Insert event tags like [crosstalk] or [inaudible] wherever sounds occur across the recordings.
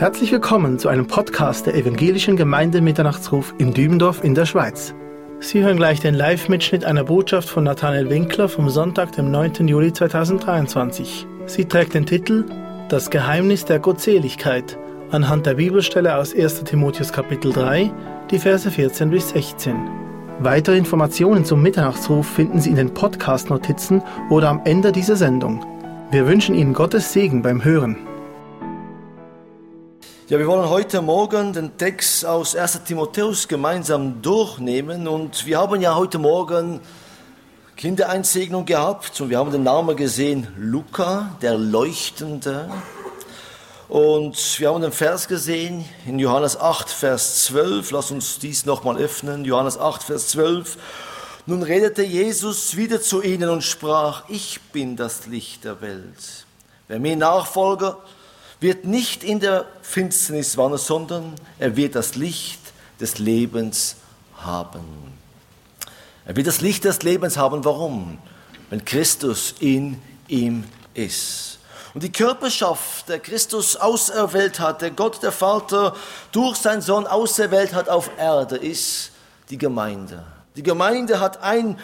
Herzlich willkommen zu einem Podcast der Evangelischen Gemeinde Mitternachtsruf in Dübendorf in der Schweiz. Sie hören gleich den Live-Mitschnitt einer Botschaft von Nathanael Winkler vom Sonntag, dem 9. Juli 2023. Sie trägt den Titel Das Geheimnis der Gottseligkeit anhand der Bibelstelle aus 1. Timotheus Kapitel 3, die Verse 14 bis 16. Weitere Informationen zum Mitternachtsruf finden Sie in den Podcast-Notizen oder am Ende dieser Sendung. Wir wünschen Ihnen Gottes Segen beim Hören. Ja, wir wollen heute Morgen den Text aus 1. Timotheus gemeinsam durchnehmen und wir haben ja heute Morgen Kindereinsegnung gehabt und wir haben den Namen gesehen, Luca, der Leuchtende. Und wir haben den Vers gesehen in Johannes 8, Vers 12. Lass uns dies nochmal öffnen. Johannes 8, Vers 12. Nun redete Jesus wieder zu ihnen und sprach, ich bin das Licht der Welt. Wer mir nachfolge, wird nicht in der Finsternis wandern, sondern er wird das Licht des Lebens haben. Er wird das Licht des Lebens haben. Warum? Wenn Christus in ihm ist. Und die Körperschaft, der Christus auserwählt hat, der Gott, der Vater, durch seinen Sohn auserwählt hat auf Erde, ist die Gemeinde. Die Gemeinde hat einen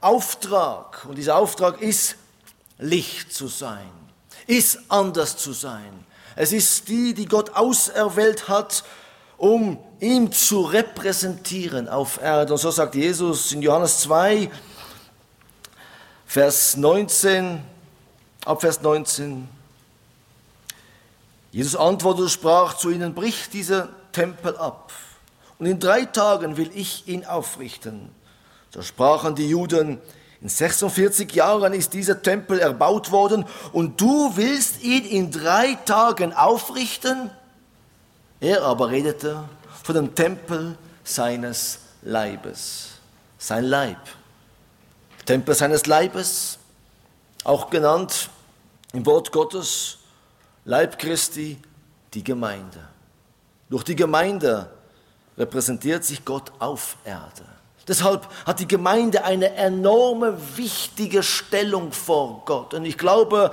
Auftrag und dieser Auftrag ist, Licht zu sein, ist anders zu sein, es ist die, die Gott auserwählt hat, um ihn zu repräsentieren auf Erde. Und so sagt Jesus in Johannes 2, Vers 19, ab Vers 19. Jesus antwortete und sprach zu ihnen, bricht dieser Tempel ab. Und in drei Tagen will ich ihn aufrichten. Da sprachen die Juden, in 46 Jahren ist dieser Tempel erbaut worden und du willst ihn in drei Tagen aufrichten? Er aber redete von dem Tempel seines Leibes. Sein Leib. Tempel seines Leibes, auch genannt im Wort Gottes Leib Christi, die Gemeinde. Durch die Gemeinde repräsentiert sich Gott auf Erde. Deshalb hat die Gemeinde eine enorme, wichtige Stellung vor Gott. Und ich glaube,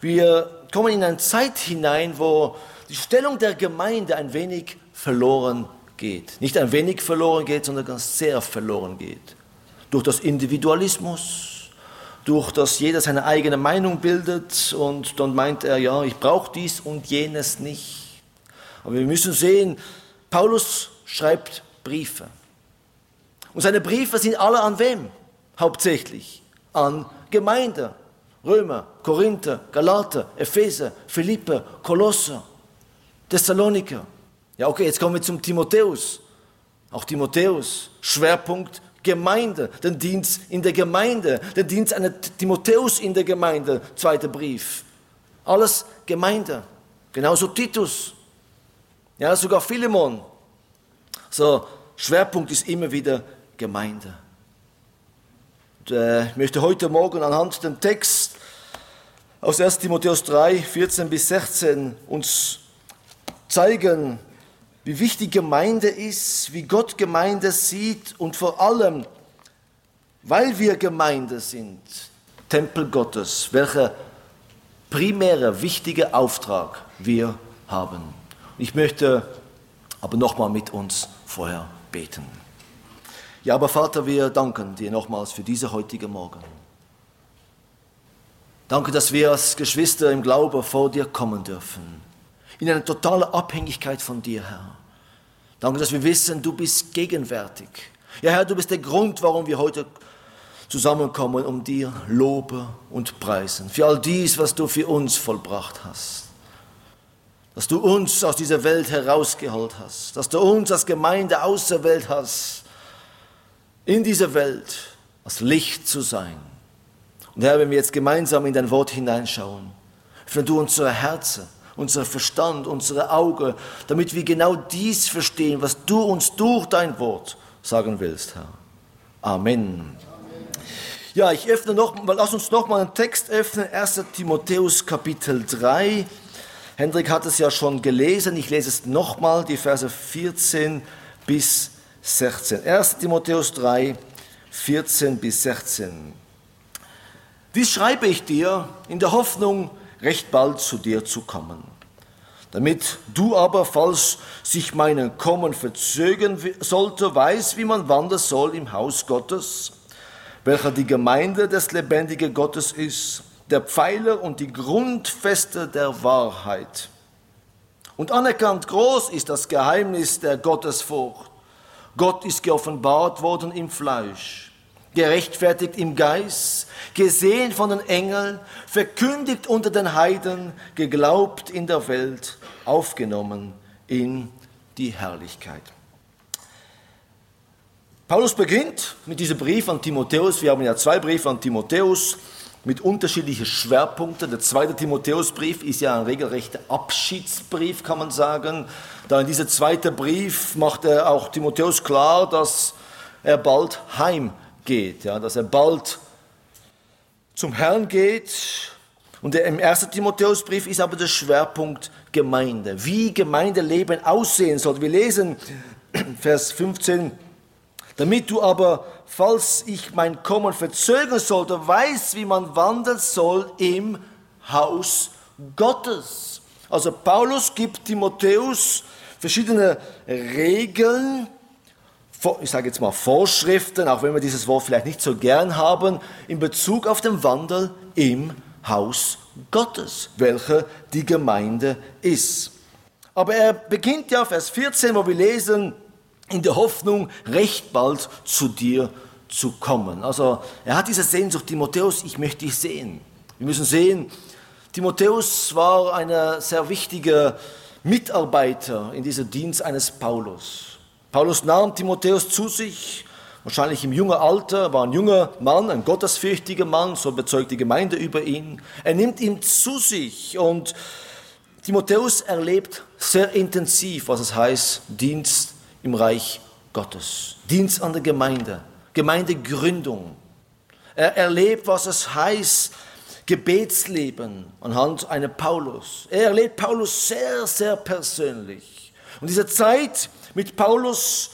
wir kommen in eine Zeit hinein, wo die Stellung der Gemeinde ein wenig verloren geht. Nicht ein wenig verloren geht, sondern ganz sehr verloren geht. Durch das Individualismus, durch das jeder seine eigene Meinung bildet und dann meint er, ja, ich brauche dies und jenes nicht. Aber wir müssen sehen, Paulus schreibt Briefe. Und seine Briefe sind alle an wem? Hauptsächlich an Gemeinde. Römer, Korinther, Galater, Epheser, Philippe, Kolosser, Thessaloniker. Ja, okay, jetzt kommen wir zum Timotheus. Auch Timotheus, Schwerpunkt Gemeinde, den Dienst in der Gemeinde, den Dienst einer Timotheus in der Gemeinde, zweiter Brief. Alles Gemeinde. Genauso Titus. Ja, sogar Philemon. So, Schwerpunkt ist immer wieder Gemeinde. Und, äh, ich möchte heute Morgen anhand dem Text aus 1 Timotheus 3, 14 bis 16 uns zeigen, wie wichtig Gemeinde ist, wie Gott Gemeinde sieht und vor allem, weil wir Gemeinde sind, Tempel Gottes, welcher primäre, wichtige Auftrag wir haben. Ich möchte aber nochmal mit uns vorher beten. Ja, aber Vater, wir danken dir nochmals für diese heutige Morgen. Danke, dass wir als Geschwister im Glauben vor dir kommen dürfen. In eine totale Abhängigkeit von dir, Herr. Danke, dass wir wissen, du bist gegenwärtig. Ja, Herr, du bist der Grund, warum wir heute zusammenkommen, um dir lobe und preisen. Für all dies, was du für uns vollbracht hast. Dass du uns aus dieser Welt herausgeholt hast. Dass du uns als Gemeinde auserwählt hast in dieser Welt als Licht zu sein. Und Herr, wenn wir jetzt gemeinsam in dein Wort hineinschauen, öffne du unsere Herzen, unser Verstand, unsere Augen, damit wir genau dies verstehen, was du uns durch dein Wort sagen willst, Herr. Amen. Ja, ich öffne noch, lass uns noch mal einen Text öffnen, 1. Timotheus Kapitel 3. Hendrik hat es ja schon gelesen, ich lese es nochmal, die Verse 14 bis 16. 1 Timotheus 3, 14 bis 16. Dies schreibe ich dir in der Hoffnung, recht bald zu dir zu kommen. Damit du aber, falls sich mein Kommen verzögern sollte, weißt, wie man wandern soll im Haus Gottes, welcher die Gemeinde des lebendigen Gottes ist, der Pfeiler und die Grundfeste der Wahrheit. Und anerkannt groß ist das Geheimnis der Gottesfurcht. Gott ist geoffenbart worden im Fleisch, gerechtfertigt im Geist, gesehen von den Engeln, verkündigt unter den Heiden, geglaubt in der Welt, aufgenommen in die Herrlichkeit. Paulus beginnt mit diesem Brief an Timotheus. Wir haben ja zwei Briefe an Timotheus mit unterschiedlichen Schwerpunkten. Der zweite Timotheusbrief ist ja ein regelrechter Abschiedsbrief, kann man sagen. Da in diesem zweiten Brief macht er auch Timotheus klar, dass er bald heimgeht, ja, dass er bald zum Herrn geht. Und im ersten Timotheusbrief ist aber der Schwerpunkt Gemeinde, wie Gemeindeleben aussehen soll. Wir lesen [clears throat] Vers 15, damit du aber falls ich mein Kommen verzögern sollte, weiß, wie man wandeln soll im Haus Gottes. Also Paulus gibt Timotheus verschiedene Regeln, ich sage jetzt mal Vorschriften, auch wenn wir dieses Wort vielleicht nicht so gern haben, in Bezug auf den Wandel im Haus Gottes, welcher die Gemeinde ist. Aber er beginnt ja Vers 14, wo wir lesen, in der Hoffnung, recht bald zu dir zu kommen. Also er hat diese Sehnsucht, Timotheus, ich möchte dich sehen. Wir müssen sehen, Timotheus war ein sehr wichtiger Mitarbeiter in diesem Dienst eines Paulus. Paulus nahm Timotheus zu sich, wahrscheinlich im jungen Alter, war ein junger Mann, ein gottesfürchtiger Mann, so bezeugt die Gemeinde über ihn. Er nimmt ihn zu sich und Timotheus erlebt sehr intensiv, was es heißt, Dienst im Reich Gottes, Dienst an der Gemeinde, Gemeindegründung. Er erlebt, was es heißt, Gebetsleben anhand einer Paulus. Er erlebt Paulus sehr, sehr persönlich. Und diese Zeit mit Paulus,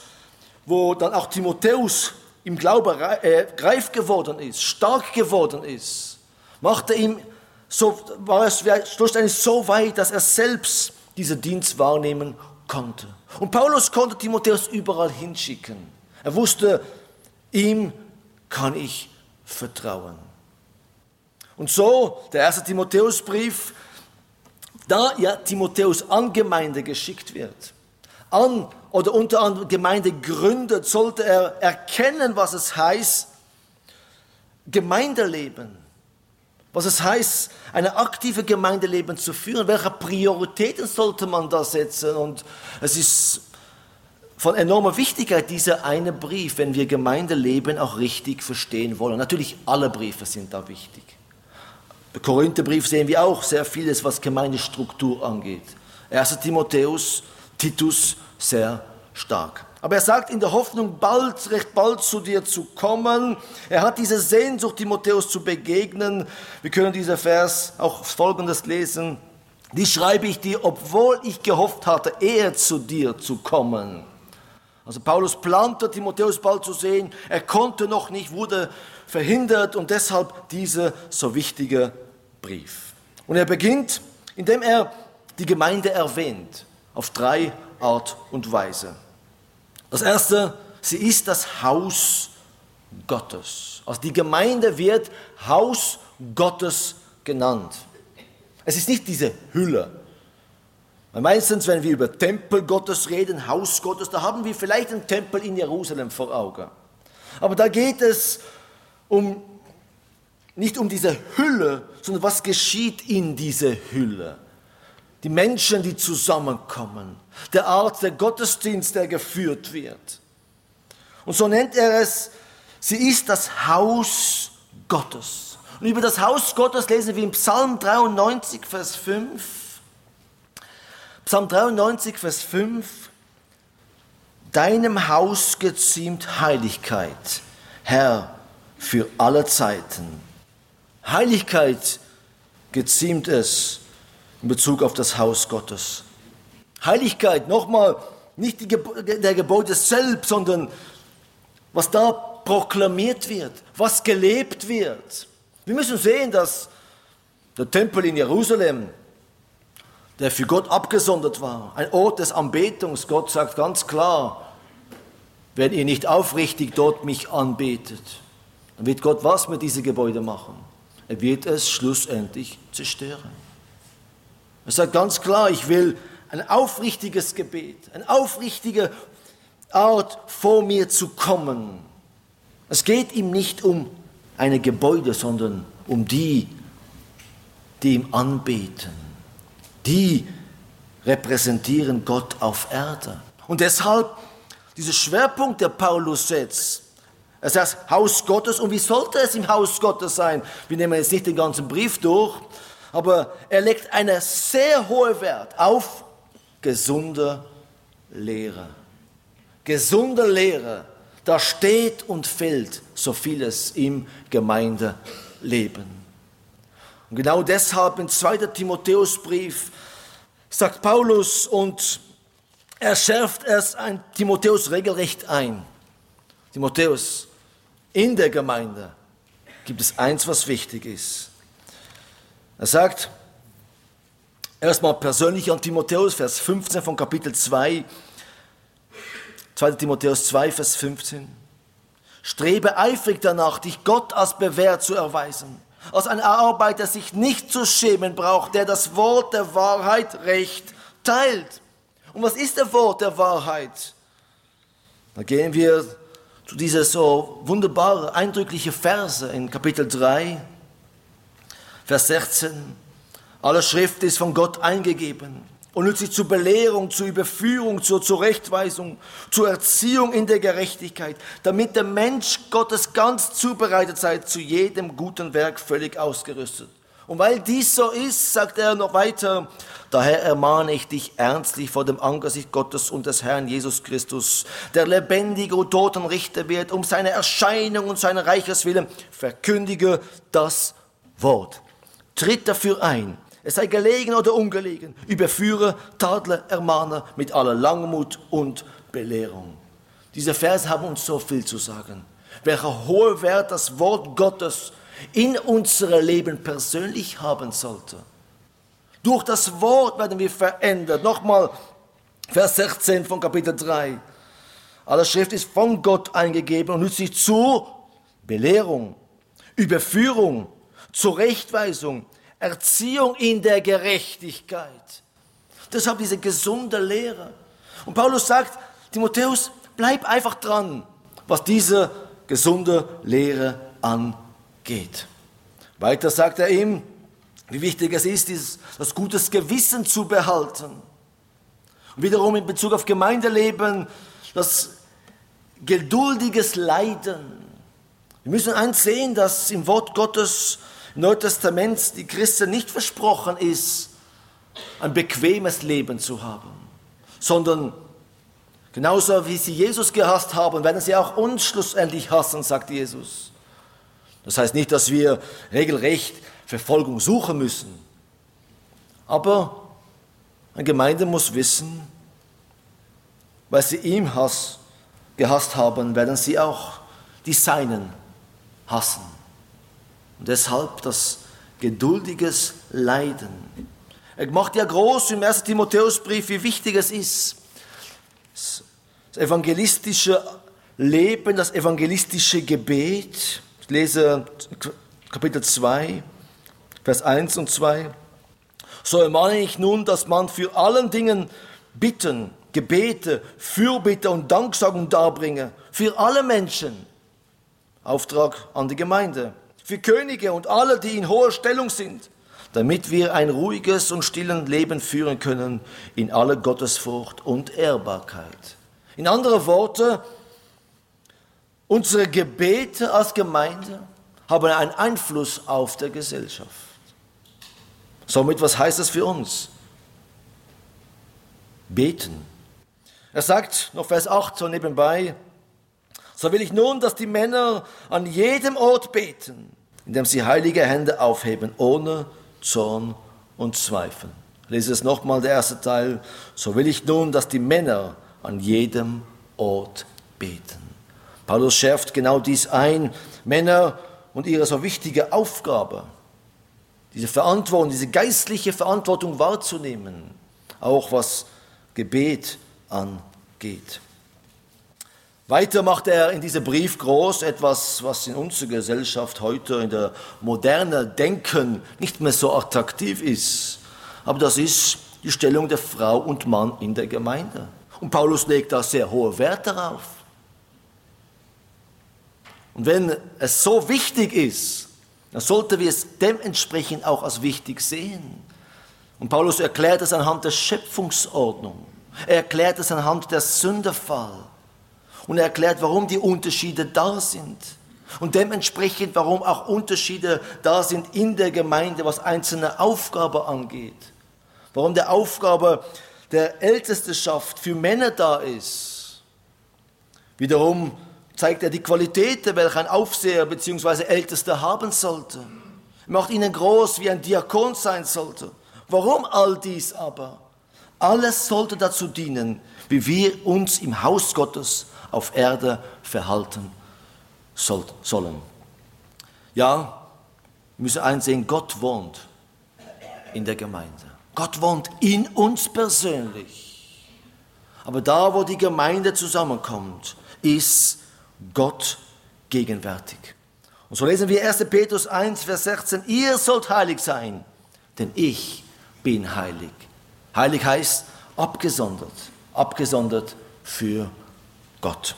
wo dann auch Timotheus im Glauben äh, reif geworden ist, stark geworden ist, machte ihm so, war es schlussendlich so weit, dass er selbst diesen Dienst wahrnehmen konnte. Und Paulus konnte Timotheus überall hinschicken. Er wusste, ihm kann ich vertrauen. Und so, der erste Timotheusbrief, da ja Timotheus an Gemeinde geschickt wird, an oder unter anderem Gemeinde gründet, sollte er erkennen, was es heißt, Gemeindeleben was es heißt, eine aktive Gemeindeleben zu führen. Welche Prioritäten sollte man da setzen? Und es ist von enormer Wichtigkeit, dieser eine Brief, wenn wir Gemeindeleben auch richtig verstehen wollen. Natürlich, alle Briefe sind da wichtig. Im Korintherbrief sehen wir auch sehr vieles, was Gemeindestruktur angeht. 1. Timotheus, Titus, sehr stark. Aber er sagt in der Hoffnung, bald, recht bald zu dir zu kommen. Er hat diese Sehnsucht, Timotheus zu begegnen. Wir können dieser Vers auch folgendes lesen. Die schreibe ich dir, obwohl ich gehofft hatte, eher zu dir zu kommen. Also Paulus plante, Timotheus bald zu sehen. Er konnte noch nicht, wurde verhindert und deshalb dieser so wichtige Brief. Und er beginnt, indem er die Gemeinde erwähnt, auf drei Art und Weise. Das erste, sie ist das Haus Gottes. Also die Gemeinde wird Haus Gottes genannt. Es ist nicht diese Hülle. Weil meistens, wenn wir über Tempel Gottes reden, Haus Gottes, da haben wir vielleicht einen Tempel in Jerusalem vor Augen. Aber da geht es um, nicht um diese Hülle, sondern was geschieht in dieser Hülle die Menschen, die zusammenkommen, der Art der Gottesdienst, der geführt wird. Und so nennt er es, sie ist das Haus Gottes. Und über das Haus Gottes lesen wir im Psalm 93, Vers 5. Psalm 93, Vers 5. Deinem Haus geziemt Heiligkeit, Herr, für alle Zeiten. Heiligkeit geziemt es in Bezug auf das Haus Gottes. Heiligkeit, nochmal, nicht die, der Gebäude selbst, sondern was da proklamiert wird, was gelebt wird. Wir müssen sehen, dass der Tempel in Jerusalem, der für Gott abgesondert war, ein Ort des Anbetungs. Gott sagt ganz klar, wenn ihr nicht aufrichtig dort mich anbetet, dann wird Gott was mit diesem Gebäude machen? Er wird es schlussendlich zerstören. Er sagt ganz klar, ich will ein aufrichtiges Gebet, eine aufrichtige Art vor mir zu kommen. Es geht ihm nicht um eine Gebäude, sondern um die, die ihm anbeten. Die repräsentieren Gott auf Erde. Und deshalb dieser Schwerpunkt, der Paulus setzt, er sagt Haus Gottes und wie sollte es im Haus Gottes sein? Wir nehmen jetzt nicht den ganzen Brief durch, aber er legt einen sehr hohen Wert auf gesunde Lehre. Gesunde Lehre, da steht und fällt so vieles im Gemeindeleben. Und genau deshalb im 2. Timotheusbrief sagt Paulus und er schärft es ein Timotheus regelrecht ein. Timotheus, in der Gemeinde gibt es eins, was wichtig ist. Er sagt, erstmal persönlich an Timotheus, Vers 15 von Kapitel 2, 2. Timotheus 2, Vers 15. Strebe eifrig danach, dich Gott als bewährt zu erweisen, als ein Arbeiter sich nicht zu schämen braucht, der das Wort der Wahrheit recht teilt. Und was ist der Wort der Wahrheit? Da gehen wir zu dieser so wunderbare, eindrückliche Verse in Kapitel 3, Vers 16. Alle Schrift ist von Gott eingegeben und nützlich zur Belehrung, zur Überführung, zur Zurechtweisung, zur Erziehung in der Gerechtigkeit, damit der Mensch Gottes ganz zubereitet sei, zu jedem guten Werk völlig ausgerüstet. Und weil dies so ist, sagt er noch weiter, daher ermahne ich dich ernstlich vor dem Angesicht Gottes und des Herrn Jesus Christus, der lebendige und toten Richter wird, um seine Erscheinung und seine Reiches willen, verkündige das Wort. Tritt dafür ein, es sei gelegen oder ungelegen, überführe, tadle, ermahne mit aller Langmut und Belehrung. Diese Verse haben uns so viel zu sagen. Welcher hohe Wert das Wort Gottes in unserem Leben persönlich haben sollte. Durch das Wort werden wir verändert. Nochmal Vers 16 von Kapitel 3. Alle Schrift ist von Gott eingegeben und nützt sich zu Belehrung, Überführung, Zurechtweisung, Erziehung in der Gerechtigkeit. Deshalb diese gesunde Lehre. Und Paulus sagt, Timotheus, bleib einfach dran, was diese gesunde Lehre angeht geht. Weiter sagt er ihm, wie wichtig es ist, das gutes Gewissen zu behalten. Und wiederum in Bezug auf Gemeindeleben, das geduldiges Leiden. Wir müssen eins sehen, dass im Wort Gottes Neuen Testament die Christen nicht versprochen ist, ein bequemes Leben zu haben, sondern genauso wie sie Jesus gehasst haben, werden sie auch uns schlussendlich hassen, sagt Jesus. Das heißt nicht, dass wir regelrecht Verfolgung suchen müssen. Aber eine Gemeinde muss wissen, weil sie ihm Hass gehasst haben, werden sie auch die Seinen hassen. Deshalb das geduldiges Leiden. Er macht ja groß im 1. Timotheusbrief, wie wichtig es ist. Das evangelistische Leben, das evangelistische Gebet, ich lese Kapitel 2, Vers 1 und 2. So ermahne ich nun, dass man für allen Dingen Bitten, Gebete, Fürbitte und Danksagung darbringe, für alle Menschen. Auftrag an die Gemeinde, für Könige und alle, die in hoher Stellung sind, damit wir ein ruhiges und stillen Leben führen können in aller Gottesfurcht und Ehrbarkeit. In anderen Worten, Unsere Gebete als Gemeinde haben einen Einfluss auf der Gesellschaft. Somit, was heißt das für uns? Beten. Er sagt noch Vers 8 so nebenbei, so will ich nun, dass die Männer an jedem Ort beten, indem sie heilige Hände aufheben, ohne Zorn und Zweifel. Ich lese es nochmal, der erste Teil. So will ich nun, dass die Männer an jedem Ort beten. Paulus schärft genau dies ein. Männer und ihre so wichtige Aufgabe, diese Verantwortung, diese geistliche Verantwortung wahrzunehmen, auch was Gebet angeht. Weiter macht er in diesem Brief groß etwas, was in unserer Gesellschaft heute in der modernen Denken nicht mehr so attraktiv ist. Aber das ist die Stellung der Frau und Mann in der Gemeinde. Und Paulus legt da sehr hohe Wert darauf. Und wenn es so wichtig ist, dann sollten wir es dementsprechend auch als wichtig sehen. Und Paulus erklärt es anhand der Schöpfungsordnung. Er erklärt es anhand der Sünderfall. Und er erklärt, warum die Unterschiede da sind. Und dementsprechend, warum auch Unterschiede da sind in der Gemeinde, was einzelne Aufgaben angeht. Warum der Aufgabe der Ältesteschaft für Männer da ist. Wiederum zeigt er die Qualitäten, welche ein Aufseher bzw. Ältester haben sollte. Er macht ihnen groß, wie ein Diakon sein sollte. Warum all dies aber? Alles sollte dazu dienen, wie wir uns im Haus Gottes auf Erde verhalten sollen. Ja, wir müssen einsehen, Gott wohnt in der Gemeinde. Gott wohnt in uns persönlich. Aber da, wo die Gemeinde zusammenkommt, ist Gott gegenwärtig. Und so lesen wir 1. Petrus 1, Vers 16, ihr sollt heilig sein, denn ich bin heilig. Heilig heißt abgesondert, abgesondert für Gott.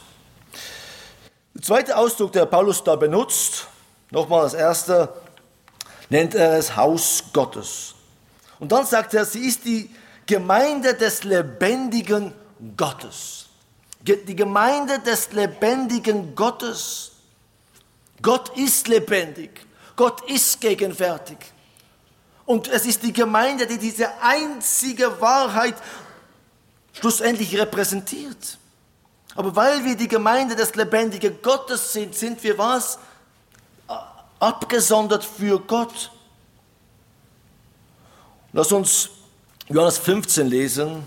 Der zweite Ausdruck, der Paulus da benutzt, nochmal das erste, nennt er es Haus Gottes. Und dann sagt er, sie ist die Gemeinde des lebendigen Gottes. Die Gemeinde des lebendigen Gottes. Gott ist lebendig. Gott ist gegenwärtig. Und es ist die Gemeinde, die diese einzige Wahrheit schlussendlich repräsentiert. Aber weil wir die Gemeinde des lebendigen Gottes sind, sind wir was? Abgesondert für Gott. Lass uns Johannes 15 lesen.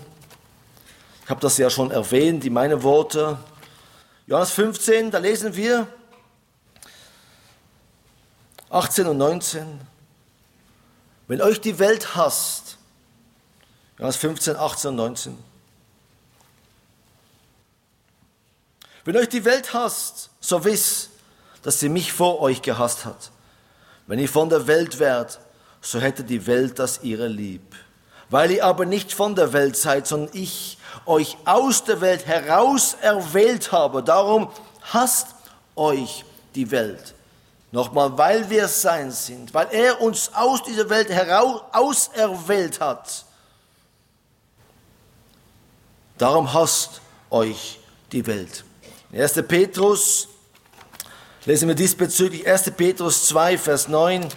Ich habe das ja schon erwähnt, in meine Worte. Johannes 15, da lesen wir 18 und 19. Wenn euch die Welt hasst, Johannes 15, 18 und 19. Wenn euch die Welt hasst, so wisst, dass sie mich vor euch gehasst hat. Wenn ihr von der Welt wärt, so hätte die Welt das ihre lieb. Weil ihr aber nicht von der Welt seid, sondern ich euch aus der Welt heraus erwählt habe, darum hasst euch die Welt. Nochmal, weil wir sein sind, weil er uns aus dieser Welt heraus auserwählt hat. Darum hasst euch die Welt. 1. Petrus, lesen wir diesbezüglich 1. Petrus 2, Vers 9.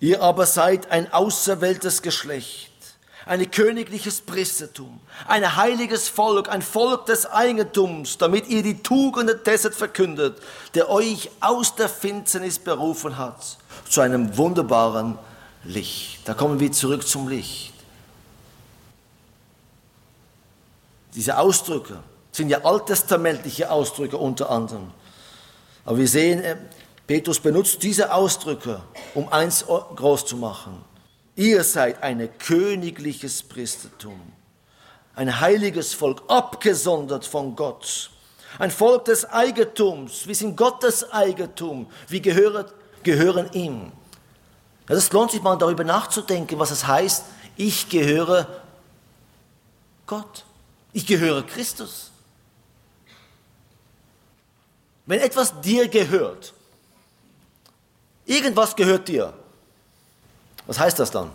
Ihr aber seid ein auserwähltes Geschlecht, ein königliches Priestertum, ein heiliges Volk, ein Volk des Eigentums, damit ihr die Tugenden dessen verkündet, der euch aus der Finsternis berufen hat, zu einem wunderbaren Licht. Da kommen wir zurück zum Licht. Diese Ausdrücke sind ja alttestamentliche Ausdrücke unter anderem. Aber wir sehen, äh, Petrus benutzt diese Ausdrücke, um eins groß zu machen. Ihr seid ein königliches Priestertum, ein heiliges Volk, abgesondert von Gott, ein Volk des Eigentums. Wir sind Gottes Eigentum. Wir gehören, gehören ihm. Es lohnt sich mal darüber nachzudenken, was es heißt, ich gehöre Gott. Ich gehöre Christus. Wenn etwas dir gehört, irgendwas gehört dir, was heißt das dann?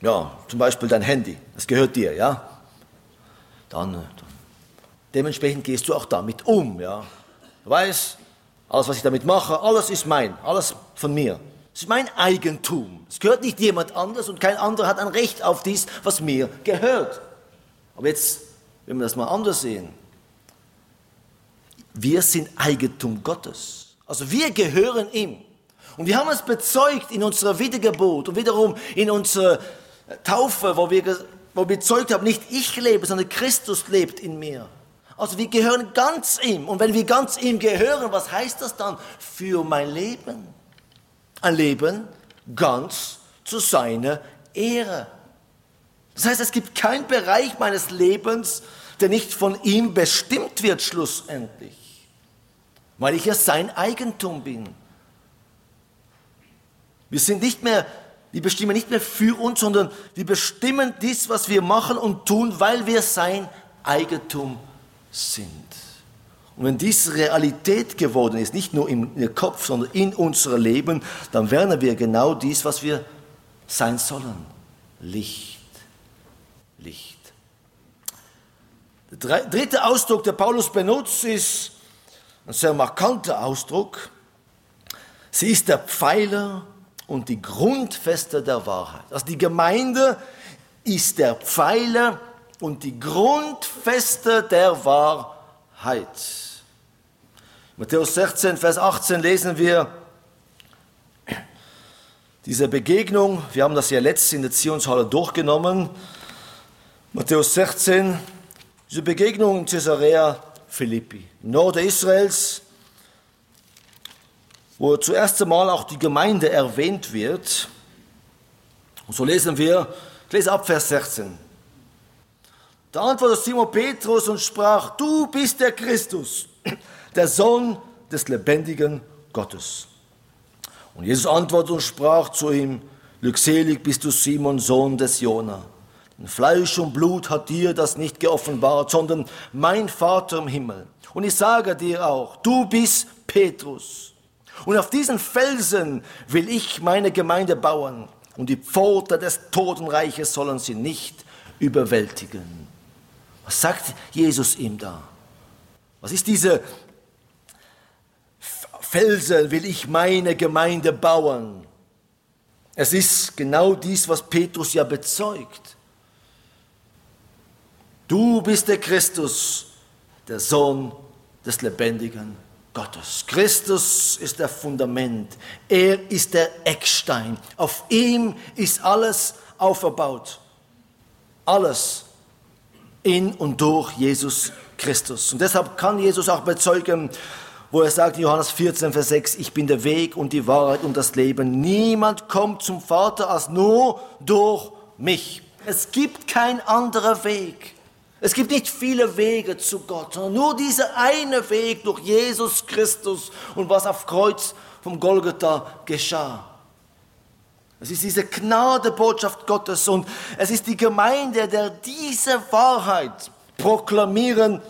Ja, zum Beispiel dein Handy, das gehört dir, ja? Dann, dann dementsprechend gehst du auch damit um, ja? Du weißt, alles, was ich damit mache, alles ist mein, alles von mir. Es ist mein Eigentum. Es gehört nicht jemand anders und kein anderer hat ein Recht auf dies, was mir gehört. Aber jetzt, wenn wir das mal anders sehen, wir sind Eigentum Gottes. Also wir gehören ihm. Und wir haben es bezeugt in unserer Wiedergeburt und wiederum in unserer Taufe, wo wir, wo wir bezeugt haben, nicht ich lebe, sondern Christus lebt in mir. Also wir gehören ganz ihm. Und wenn wir ganz ihm gehören, was heißt das dann für mein Leben? Ein Leben ganz zu seiner Ehre. Das heißt, es gibt keinen Bereich meines Lebens, der nicht von ihm bestimmt wird schlussendlich, weil ich ja sein Eigentum bin. Wir sind nicht mehr, wir bestimmen nicht mehr für uns, sondern wir bestimmen dies, was wir machen und tun, weil wir sein Eigentum sind. Und wenn dies Realität geworden ist, nicht nur im Kopf, sondern in unserem Leben, dann werden wir genau dies, was wir sein sollen. Licht. Licht. Der dritte Ausdruck, der Paulus benutzt, ist ein sehr markanter Ausdruck. Sie ist der Pfeiler und die Grundfeste der Wahrheit. Also die Gemeinde ist der Pfeiler und die Grundfeste der Wahrheit. Matthäus 16, Vers 18 lesen wir diese Begegnung. Wir haben das ja letztens in der Zionshalle durchgenommen. Matthäus 16, diese Begegnung in Caesarea Philippi, Norden Israels, wo zuerst einmal auch die Gemeinde erwähnt wird. Und so lesen wir, ich lese ab Vers 16. Da antwortete Simon Petrus und sprach, du bist der Christus, der Sohn des lebendigen Gottes. Und Jesus antwortete und sprach zu ihm, glückselig bist du Simon, Sohn des Jona. Denn Fleisch und Blut hat dir das nicht geoffenbart, sondern mein Vater im Himmel. Und ich sage dir auch, du bist Petrus. Und auf diesen Felsen will ich meine Gemeinde bauen. Und die Pforte des Totenreiches sollen sie nicht überwältigen. Was sagt Jesus ihm da? Was ist diese Felsen will ich meine Gemeinde bauen? Es ist genau dies, was Petrus ja bezeugt. Du bist der Christus, der Sohn des lebendigen Gottes. Christus ist der Fundament. Er ist der Eckstein. Auf ihm ist alles aufgebaut. Alles in und durch Jesus Christus. Und deshalb kann Jesus auch bezeugen, wo er sagt in Johannes 14, Vers 6, ich bin der Weg und die Wahrheit und das Leben. Niemand kommt zum Vater als nur durch mich. Es gibt kein anderer Weg. Es gibt nicht viele Wege zu Gott, sondern nur dieser eine Weg durch Jesus Christus und was auf Kreuz vom Golgatha geschah. Es ist diese Gnadebotschaft Gottes und es ist die Gemeinde, der diese Wahrheit proklamieren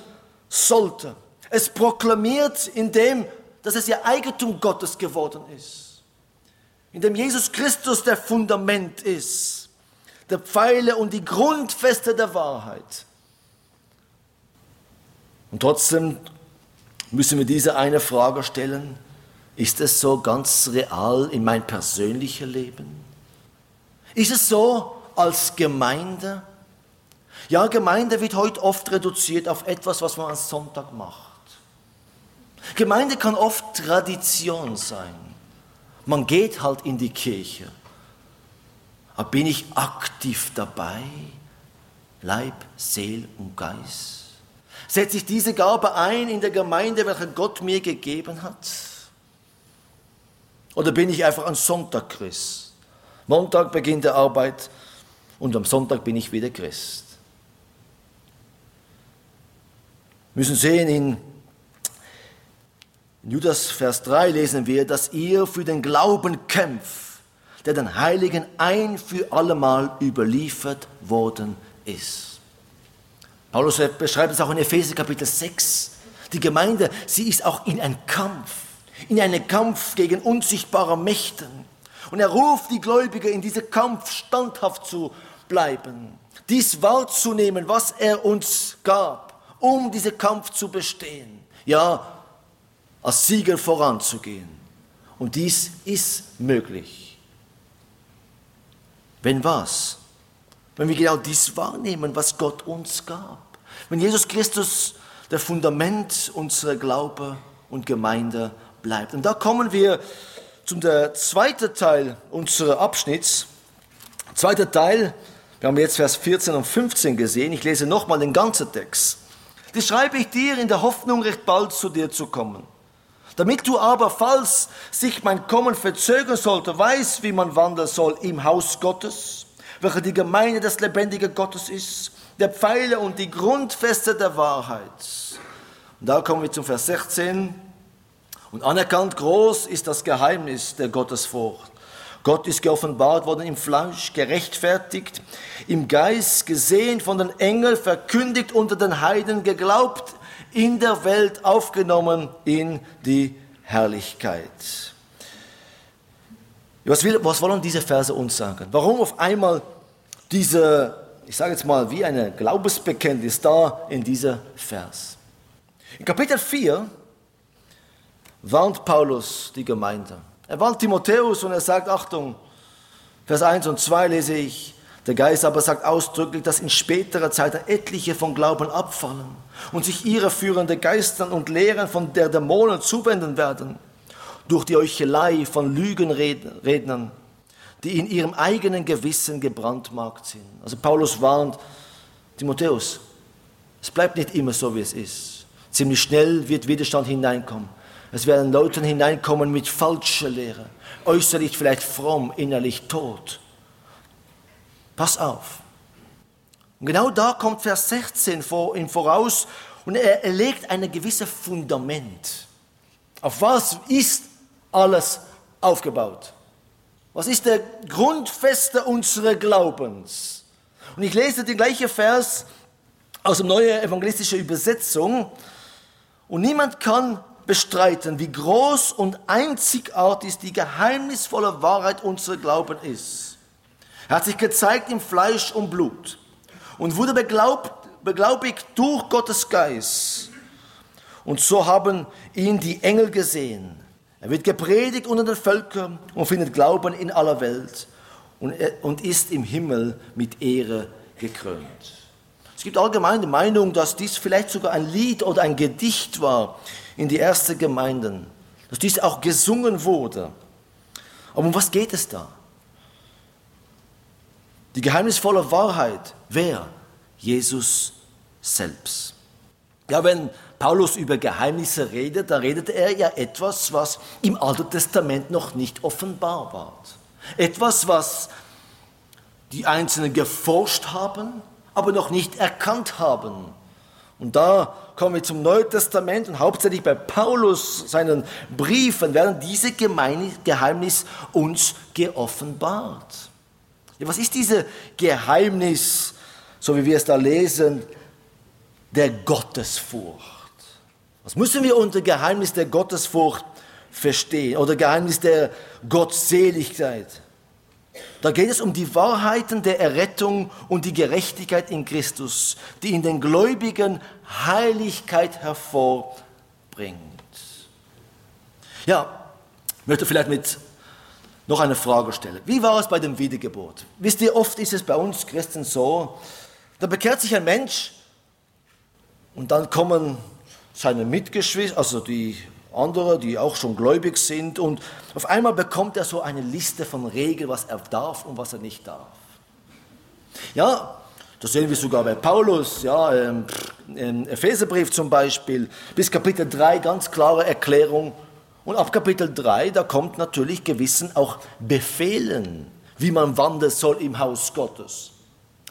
sollte. Es proklamiert, indem, dass es ihr Eigentum Gottes geworden ist. Indem Jesus Christus der Fundament ist, der Pfeile und die Grundfeste der Wahrheit. Und trotzdem müssen wir diese eine Frage stellen, ist es so ganz real in mein persönliches Leben? Ist es so als Gemeinde? Ja, Gemeinde wird heute oft reduziert auf etwas, was man am Sonntag macht. Gemeinde kann oft Tradition sein. Man geht halt in die Kirche. Aber bin ich aktiv dabei? Leib, Seel und Geist? Setze ich diese Gabe ein in der Gemeinde, welche Gott mir gegeben hat? Oder bin ich einfach ein Sonntag Christ? Montag beginnt die Arbeit und am Sonntag bin ich wieder Christ. Wir müssen sehen, in Judas Vers 3 lesen wir, dass ihr für den Glauben kämpft, der den Heiligen ein für allemal überliefert worden ist. Paulus beschreibt es auch in Epheser Kapitel 6. Die Gemeinde, sie ist auch in einem Kampf, in einem Kampf gegen unsichtbare Mächte. Und er ruft die Gläubigen in diesem Kampf standhaft zu bleiben, dies wahrzunehmen, was er uns gab, um diesen Kampf zu bestehen. Ja, als Sieger voranzugehen. Und dies ist möglich. Wenn was? Wenn wir genau dies wahrnehmen, was Gott uns gab. Wenn Jesus Christus der Fundament unserer Glaube und Gemeinde bleibt. Und da kommen wir zum zweiten Teil unseres Abschnitts. Zweiter Teil, wir haben jetzt Vers 14 und 15 gesehen. Ich lese nochmal den ganzen Text. Das schreibe ich dir in der Hoffnung, recht bald zu dir zu kommen. Damit du aber, falls sich mein Kommen verzögern sollte, weißt, wie man wandeln soll im Haus Gottes, welche die Gemeinde des lebendigen Gottes ist, der Pfeiler und die Grundfeste der Wahrheit. Und da kommen wir zum Vers 16. Und anerkannt groß ist das Geheimnis der Gottesfurcht. Gott ist geoffenbart worden im Fleisch, gerechtfertigt, im Geist, gesehen von den Engeln, verkündigt unter den Heiden, geglaubt, in der Welt aufgenommen in die Herrlichkeit. Was, will, was wollen diese Verse uns sagen? Warum auf einmal diese, ich sage jetzt mal, wie eine Glaubensbekenntnis da in dieser Vers? In Kapitel 4 warnt Paulus die Gemeinde. Er warnt Timotheus und er sagt, Achtung, Vers 1 und 2 lese ich, der Geist aber sagt ausdrücklich, dass in späterer Zeit etliche von Glauben abfallen und sich ihre führende Geistern und Lehren von der Dämonen zuwenden werden, durch die Euchelei von Lügenrednern, die in ihrem eigenen Gewissen gebrandmarkt sind. Also Paulus warnt Timotheus, es bleibt nicht immer so, wie es ist. Ziemlich schnell wird Widerstand hineinkommen. Es werden Leute hineinkommen mit falscher Lehre, äußerlich vielleicht fromm, innerlich tot. Pass auf. Und genau da kommt Vers 16 vor, ihm voraus und er, er legt ein gewisses Fundament. Auf was ist alles aufgebaut? Was ist der Grundfeste unseres Glaubens? Und ich lese den gleichen Vers aus der neuen evangelistischen Übersetzung. Und niemand kann bestreiten, wie groß und einzigartig die geheimnisvolle Wahrheit unserer Glauben ist. Er hat sich gezeigt im Fleisch und Blut und wurde beglaubt, beglaubigt durch Gottes Geist. Und so haben ihn die Engel gesehen. Er wird gepredigt unter den Völkern und findet Glauben in aller Welt und, und ist im Himmel mit Ehre gekrönt. Es gibt allgemeine Meinung, dass dies vielleicht sogar ein Lied oder ein Gedicht war, in die ersten Gemeinden, dass dies auch gesungen wurde. Aber um was geht es da? Die geheimnisvolle Wahrheit, wer? Jesus selbst. Ja, wenn Paulus über Geheimnisse redet, da redet er ja etwas, was im Alten Testament noch nicht offenbar war. Etwas, was die Einzelnen geforscht haben, aber noch nicht erkannt haben. Und da kommen wir zum Neuen Testament und hauptsächlich bei Paulus, seinen Briefen, werden diese Geheimnis uns geoffenbart. Ja, was ist dieses Geheimnis, so wie wir es da lesen, der Gottesfurcht? Was müssen wir unter Geheimnis der Gottesfurcht verstehen oder Geheimnis der Gottseligkeit? Da geht es um die Wahrheiten der Errettung und die Gerechtigkeit in Christus, die in den Gläubigen Heiligkeit hervorbringt. Ja, ich möchte vielleicht mit noch eine Frage stellen. Wie war es bei dem Wiedergeburt? Wisst ihr, oft ist es bei uns Christen so, da bekehrt sich ein Mensch und dann kommen seine Mitgeschwister, also die andere, die auch schon gläubig sind. Und auf einmal bekommt er so eine Liste von Regeln, was er darf und was er nicht darf. Ja, das sehen wir sogar bei Paulus, ja, im, im Epheserbrief zum Beispiel, bis Kapitel 3 ganz klare Erklärung. Und ab Kapitel 3, da kommt natürlich gewissen auch Befehlen, wie man wandeln soll im Haus Gottes.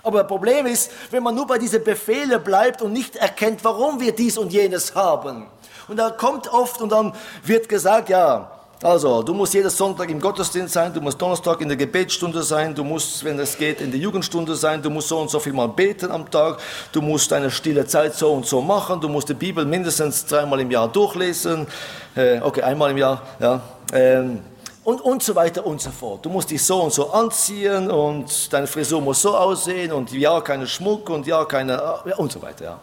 Aber das Problem ist, wenn man nur bei diesen Befehlen bleibt und nicht erkennt, warum wir dies und jenes haben, und da kommt oft und dann wird gesagt, ja, also, du musst jeden Sonntag im Gottesdienst sein, du musst Donnerstag in der Gebetsstunde sein, du musst, wenn es geht, in der Jugendstunde sein, du musst so und so viel mal beten am Tag, du musst deine stille Zeit so und so machen, du musst die Bibel mindestens dreimal im Jahr durchlesen, äh, okay, einmal im Jahr, ja, ähm, und, und so weiter und so fort. Du musst dich so und so anziehen und deine Frisur muss so aussehen und ja, keine Schmuck und ja, keine, ja, und so weiter, ja.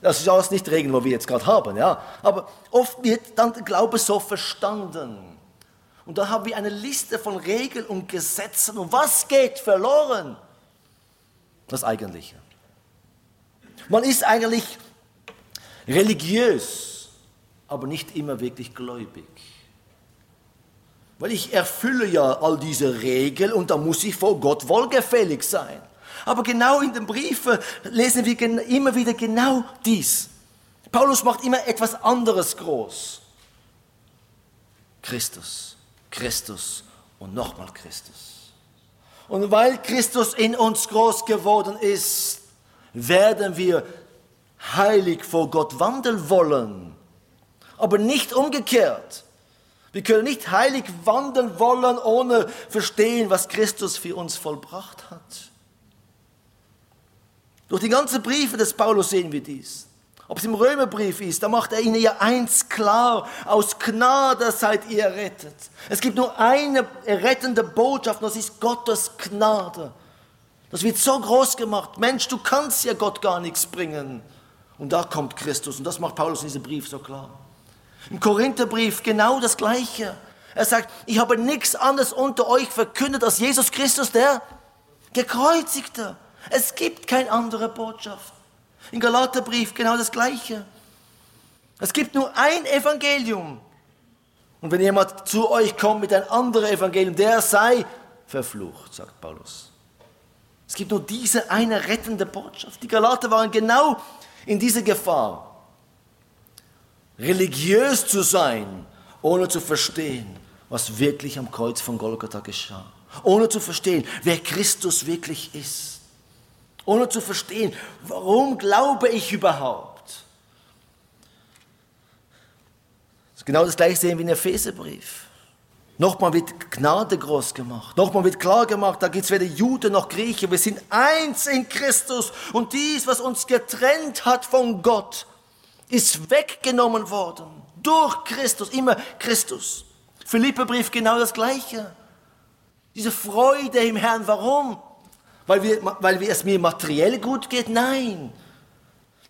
Das ist alles nicht Regeln, wo wir jetzt gerade haben, ja. Aber oft wird dann der Glaube so verstanden. Und da haben wir eine Liste von Regeln und Gesetzen. Und was geht verloren? Das Eigentliche. Man ist eigentlich religiös, aber nicht immer wirklich gläubig. Weil ich erfülle ja all diese Regeln und da muss ich vor Gott wohlgefällig sein. Aber genau in den Briefen lesen wir immer wieder genau dies. Paulus macht immer etwas anderes groß. Christus, Christus und nochmal Christus. Und weil Christus in uns groß geworden ist, werden wir heilig vor Gott wandeln wollen, aber nicht umgekehrt. Wir können nicht heilig wandeln wollen, ohne verstehen, was Christus für uns vollbracht hat. Durch die ganzen Briefe des Paulus sehen wir dies. Ob es im Römerbrief ist, da macht er ihnen ja eins klar. Aus Gnade seid ihr errettet. Es gibt nur eine errettende Botschaft, und das ist Gottes Gnade. Das wird so groß gemacht. Mensch, du kannst ja Gott gar nichts bringen. Und da kommt Christus. Und das macht Paulus in diesem Brief so klar. Im Korintherbrief genau das Gleiche. Er sagt, ich habe nichts anderes unter euch verkündet als Jesus Christus, der Gekreuzigte. Es gibt keine andere Botschaft. Im Galaterbrief genau das Gleiche. Es gibt nur ein Evangelium. Und wenn jemand zu euch kommt mit einem anderen Evangelium, der sei verflucht, sagt Paulus. Es gibt nur diese eine rettende Botschaft. Die Galater waren genau in dieser Gefahr, religiös zu sein, ohne zu verstehen, was wirklich am Kreuz von Golgatha geschah. Ohne zu verstehen, wer Christus wirklich ist. Ohne zu verstehen, warum glaube ich überhaupt. Genau das gleiche sehen wir im Epheserbrief. Nochmal wird Gnade groß gemacht. Nochmal wird klar gemacht, da gibt es weder Jude noch Grieche. Wir sind eins in Christus. Und dies, was uns getrennt hat von Gott, ist weggenommen worden. Durch Christus, immer Christus. Philipperbrief genau das Gleiche. Diese Freude im Herrn, warum? Weil, wir, weil es mir materiell gut geht? Nein.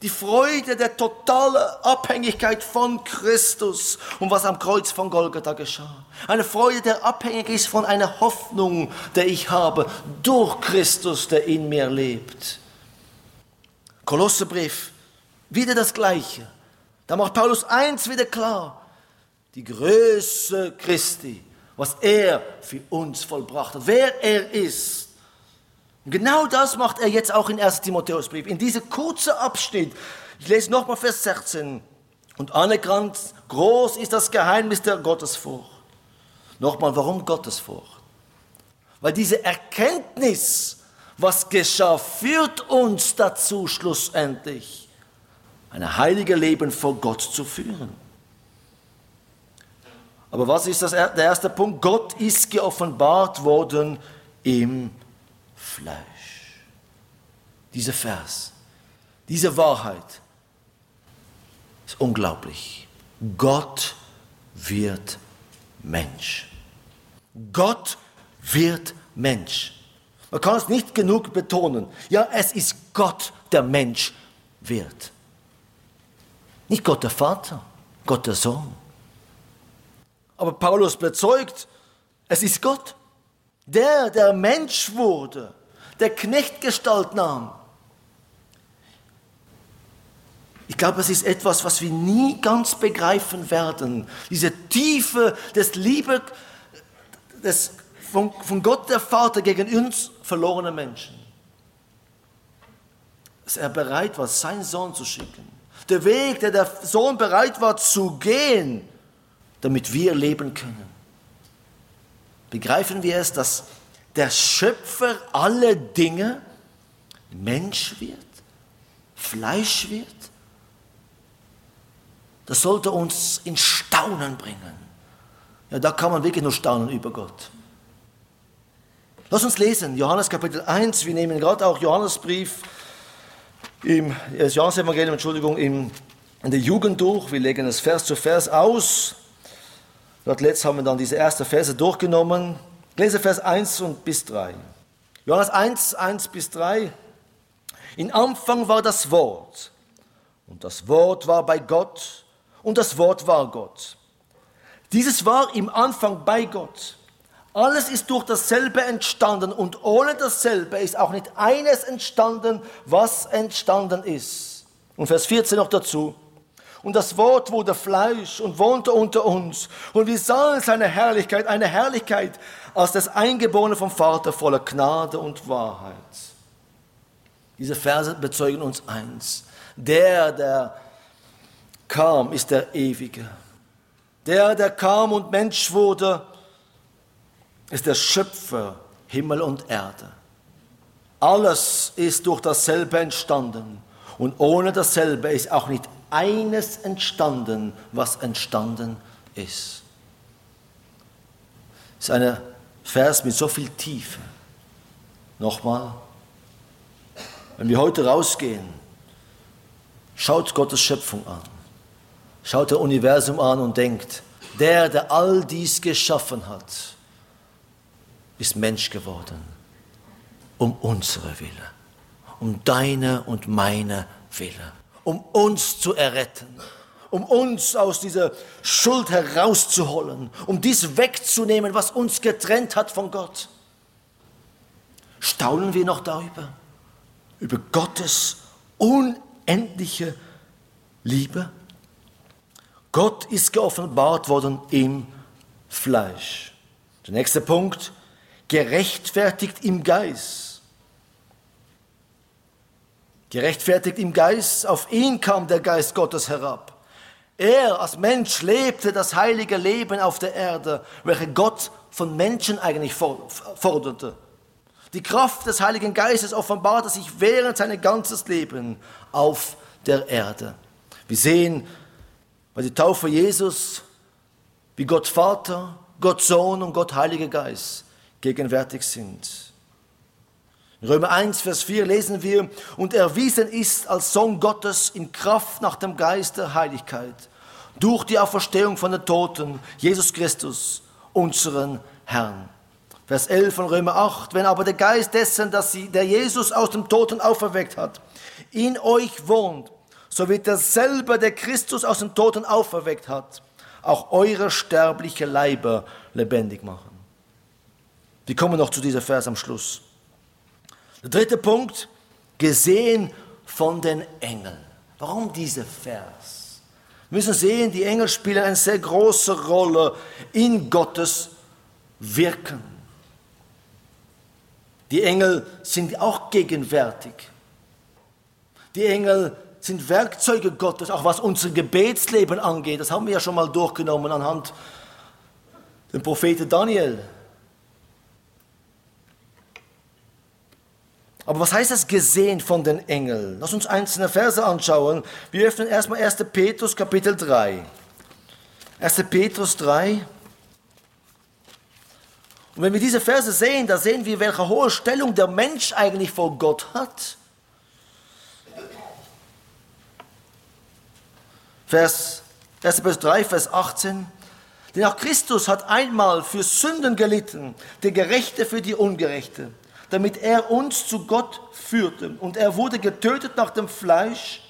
Die Freude der totalen Abhängigkeit von Christus und was am Kreuz von Golgatha geschah. Eine Freude, der abhängig ist von einer Hoffnung, der ich habe durch Christus, der in mir lebt. Kolosserbrief, wieder das Gleiche. Da macht Paulus eins wieder klar. Die Größe Christi, was er für uns vollbracht hat, wer er ist und genau das macht er jetzt auch in 1 Timotheusbrief. In diesem kurzen Abschnitt, ich lese nochmal Vers 16. Und anerkannt, groß ist das Geheimnis der Gottesfurcht. Nochmal, warum Gottesfurcht? Weil diese Erkenntnis, was geschah, führt uns dazu schlussendlich, ein heiliges Leben vor Gott zu führen. Aber was ist das, der erste Punkt? Gott ist geoffenbart worden im Fleisch. Dieser Vers, diese Wahrheit ist unglaublich. Gott wird Mensch. Gott wird Mensch. Man kann es nicht genug betonen. Ja, es ist Gott, der Mensch wird. Nicht Gott der Vater, Gott der Sohn. Aber Paulus bezeugt, es ist Gott. Der, der Mensch wurde, der Knechtgestalt nahm. Ich glaube, es ist etwas, was wir nie ganz begreifen werden. Diese Tiefe des Liebe des, von, von Gott der Vater gegen uns verlorene Menschen. Dass er bereit war, seinen Sohn zu schicken. Der Weg, der der Sohn bereit war zu gehen, damit wir leben können. Begreifen wir es, dass der Schöpfer aller Dinge Mensch wird, Fleisch wird, das sollte uns in Staunen bringen. Ja, da kann man wirklich nur staunen über Gott. Lass uns lesen, Johannes Kapitel 1, wir nehmen gerade auch Johannesbrief, im, Johannesevangelium, Entschuldigung, in der Jugend durch, wir legen es Vers zu Vers aus. Dort letzt haben wir dann diese ersten Verse durchgenommen, lese Vers 1 und bis 3. Johannes 1, 1 bis 3. In Anfang war das Wort und das Wort war bei Gott und das Wort war Gott. Dieses war im Anfang bei Gott. Alles ist durch dasselbe entstanden und ohne dasselbe ist auch nicht eines entstanden, was entstanden ist. Und Vers 14 noch dazu. Und das Wort wurde Fleisch und wohnte unter uns. Und wir sahen seine Herrlichkeit, eine Herrlichkeit als das Eingeborene vom Vater voller Gnade und Wahrheit. Diese Verse bezeugen uns eins. Der, der kam, ist der Ewige. Der, der kam und Mensch wurde, ist der Schöpfer Himmel und Erde. Alles ist durch dasselbe entstanden und ohne dasselbe ist auch nicht eines entstanden, was entstanden ist. Das ist ein Vers mit so viel Tiefe. Nochmal, wenn wir heute rausgehen, schaut Gottes Schöpfung an, schaut der Universum an und denkt, der, der all dies geschaffen hat, ist Mensch geworden, um unsere Wille, um deine und meine Wille, um uns zu erretten, um uns aus dieser Schuld herauszuholen, um dies wegzunehmen, was uns getrennt hat von Gott. Staunen wir noch darüber? Über Gottes unendliche Liebe? Gott ist geoffenbart worden im Fleisch. Der nächste Punkt, gerechtfertigt im Geist. Gerechtfertigt im Geist, auf ihn kam der Geist Gottes herab. Er als Mensch lebte das heilige Leben auf der Erde, welche Gott von Menschen eigentlich forderte. Die Kraft des Heiligen Geistes offenbarte sich während seines ganzen Lebens auf der Erde. Wir sehen bei der Taufe Jesus, wie Gott Vater, Gott Sohn und Gott Heiliger Geist gegenwärtig sind. In Römer 1, Vers 4 lesen wir, und erwiesen ist als Sohn Gottes in Kraft nach dem Geist der Heiligkeit, durch die Auferstehung von den Toten, Jesus Christus, unseren Herrn. Vers 11 von Römer 8, wenn aber der Geist dessen, dass sie, der Jesus aus dem Toten auferweckt hat, in euch wohnt, so wird derselbe, der Christus aus dem Toten auferweckt hat, auch eure sterbliche Leiber lebendig machen. Wir kommen noch zu dieser Vers am Schluss. Der dritte Punkt, gesehen von den Engeln. Warum dieser Vers? Wir müssen sehen, die Engel spielen eine sehr große Rolle in Gottes Wirken. Die Engel sind auch gegenwärtig. Die Engel sind Werkzeuge Gottes, auch was unser Gebetsleben angeht. Das haben wir ja schon mal durchgenommen anhand des Propheten Daniel. Aber was heißt das gesehen von den Engeln? Lass uns einzelne Verse anschauen. Wir öffnen erstmal 1. Petrus Kapitel 3. 1. Petrus 3. Und wenn wir diese Verse sehen, da sehen wir, welche hohe Stellung der Mensch eigentlich vor Gott hat. Vers 1. Petrus 3, Vers 18. Denn auch Christus hat einmal für Sünden gelitten, der Gerechte für die Ungerechte damit er uns zu Gott führte. Und er wurde getötet nach dem Fleisch,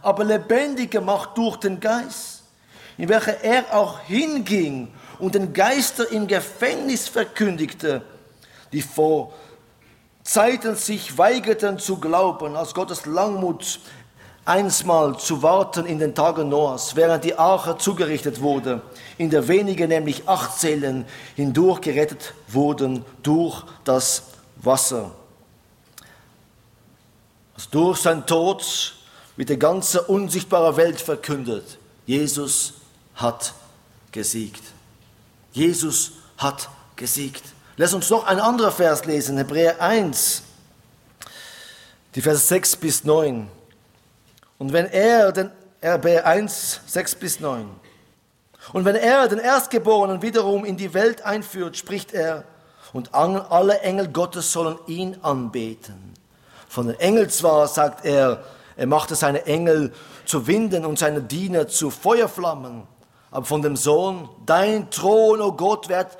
aber lebendig gemacht durch den Geist, in welcher er auch hinging und den Geister im Gefängnis verkündigte, die vor Zeiten sich weigerten zu glauben, als Gottes Langmut einsmal zu warten in den Tagen Noahs, während die Arche zugerichtet wurde, in der wenige, nämlich acht Seelen, hindurch gerettet wurden durch das Wasser. Also durch sein Tod wird die ganze unsichtbare Welt verkündet. Jesus hat gesiegt. Jesus hat gesiegt. Lass uns noch ein anderer Vers lesen, Hebräer 1, die Verse 6 bis 9. Und wenn er, den Hebräer 1, 6 bis 9. Und wenn er den Erstgeborenen wiederum in die Welt einführt, spricht er, und alle Engel Gottes sollen ihn anbeten. Von den Engeln zwar sagt er, er machte seine Engel zu Winden und seine Diener zu Feuerflammen, aber von dem Sohn, dein Thron, o oh Gott, wird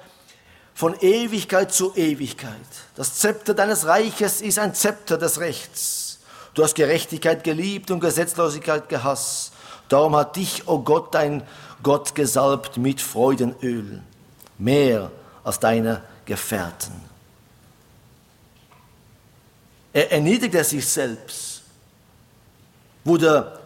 von Ewigkeit zu Ewigkeit. Das Zepter deines Reiches ist ein Zepter des Rechts. Du hast Gerechtigkeit geliebt und Gesetzlosigkeit gehasst. Darum hat dich, o oh Gott, dein Gott gesalbt mit Freudenöl, mehr als deine Gefährten. Er erniedrigte sich selbst, wurde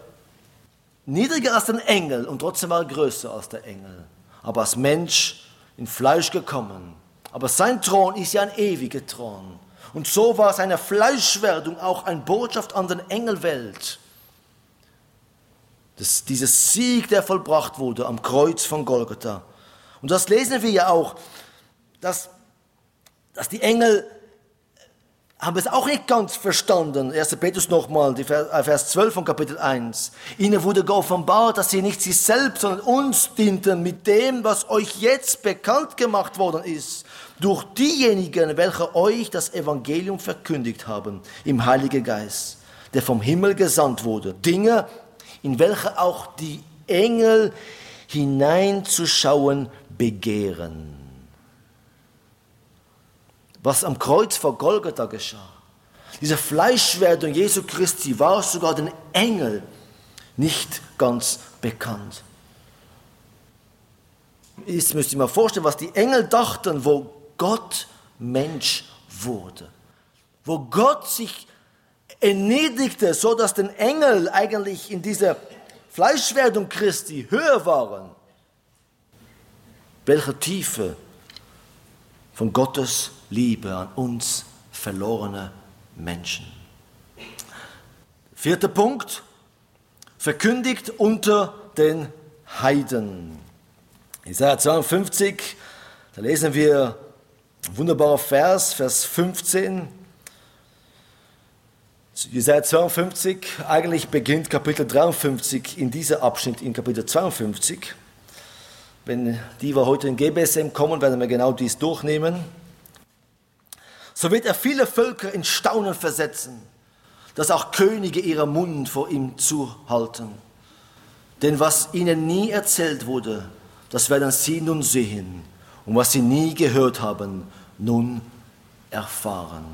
niedriger als den Engel und trotzdem war er größer als der Engel. Aber als Mensch in Fleisch gekommen. Aber sein Thron ist ja ein ewiger Thron. Und so war seine Fleischwerdung auch eine Botschaft an den Engelwelt. Das, dieser Sieg, der vollbracht wurde am Kreuz von Golgatha. Und das lesen wir ja auch, dass, dass die Engel haben es auch nicht ganz verstanden. 1. Petrus nochmal, äh, Vers 12 von Kapitel 1. Ihnen wurde geoffenbart, dass sie nicht sich selbst, sondern uns dienten mit dem, was euch jetzt bekannt gemacht worden ist, durch diejenigen, welche euch das Evangelium verkündigt haben, im Heiligen Geist, der vom Himmel gesandt wurde. Dinge, in welche auch die Engel hineinzuschauen begehren. Was am Kreuz vor Golgatha geschah, diese Fleischwerdung Jesu Christi war sogar den Engel nicht ganz bekannt. Jetzt müsst ihr mal vorstellen, was die Engel dachten, wo Gott Mensch wurde. Wo Gott sich erniedrigte, so dass den Engel eigentlich in dieser Fleischwerdung Christi höher waren. Welche Tiefe von Gottes Liebe an uns verlorene Menschen. Vierter Punkt, verkündigt unter den Heiden. Isaiah 52, da lesen wir ein wunderbarer Vers, Vers 15. Jesaja 52, eigentlich beginnt Kapitel 53 in dieser Abschnitt in Kapitel 52. Wenn die wir heute in GBSM kommen, werden wir genau dies durchnehmen. So wird er viele Völker in Staunen versetzen, dass auch Könige ihren Mund vor ihm zuhalten. Denn was ihnen nie erzählt wurde, das werden sie nun sehen. Und was sie nie gehört haben, nun erfahren.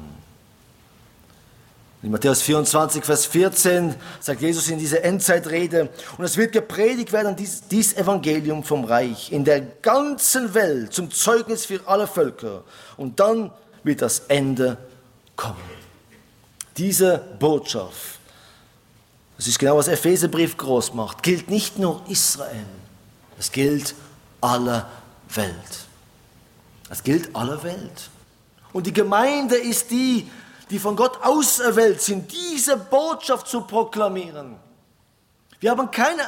In Matthäus 24, Vers 14 sagt Jesus in dieser Endzeitrede, und es wird gepredigt werden, dies, dies Evangelium vom Reich in der ganzen Welt zum Zeugnis für alle Völker. Und dann wird das Ende kommen. Diese Botschaft, das ist genau was Epheserbrief groß macht, gilt nicht nur Israel, es gilt aller Welt. Es gilt aller Welt. Und die Gemeinde ist die, die von Gott auserwählt sind, diese Botschaft zu proklamieren. Wir haben keinen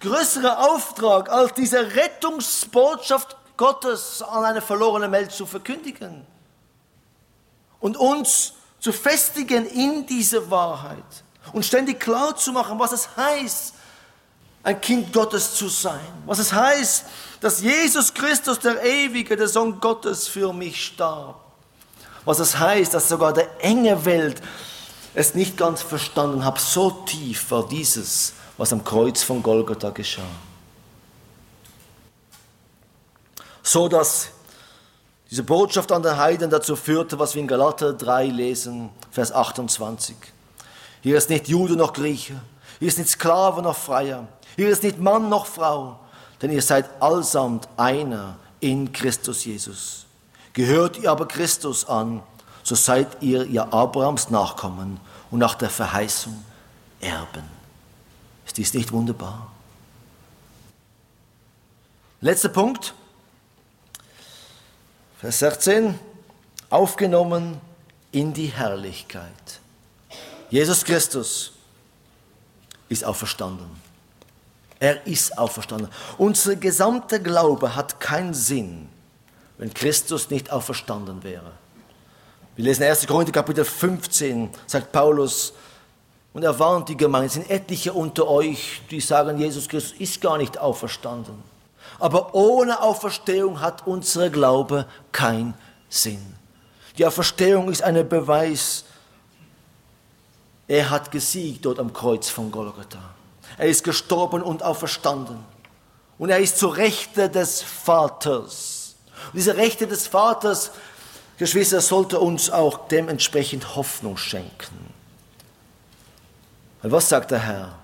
größeren Auftrag, als diese Rettungsbotschaft Gottes an eine verlorene Welt zu verkündigen und uns zu festigen in diese Wahrheit und ständig klar zu machen, was es heißt, ein Kind Gottes zu sein, was es heißt, dass Jesus Christus, der Ewige, der Sohn Gottes, für mich starb was es heißt, dass sogar der enge Welt es nicht ganz verstanden hat. So tief war dieses, was am Kreuz von Golgotha geschah. So dass diese Botschaft an den Heiden dazu führte, was wir in Galater 3 lesen, Vers 28. Hier ist nicht Jude noch Grieche, hier ist nicht Sklave noch Freier, hier ist nicht Mann noch Frau, denn ihr seid allsamt einer in Christus Jesus. Gehört ihr aber Christus an, so seid ihr ihr Abrahams Nachkommen und nach der Verheißung Erben. Ist dies nicht wunderbar? Letzter Punkt, Vers 16, aufgenommen in die Herrlichkeit. Jesus Christus ist auferstanden. Er ist auferstanden. Unser gesamter Glaube hat keinen Sinn, wenn Christus nicht auferstanden wäre. Wir lesen 1. Korinther Kapitel 15, sagt Paulus, und er warnt die Gemeinde, es sind etliche unter euch, die sagen, Jesus Christus ist gar nicht auferstanden. Aber ohne Auferstehung hat unser Glaube keinen Sinn. Die Auferstehung ist ein Beweis, er hat gesiegt dort am Kreuz von Golgatha. Er ist gestorben und auferstanden. Und er ist zur Rechte des Vaters. Und diese Rechte des Vaters, Geschwister, sollte uns auch dementsprechend Hoffnung schenken. Weil was sagt der Herr?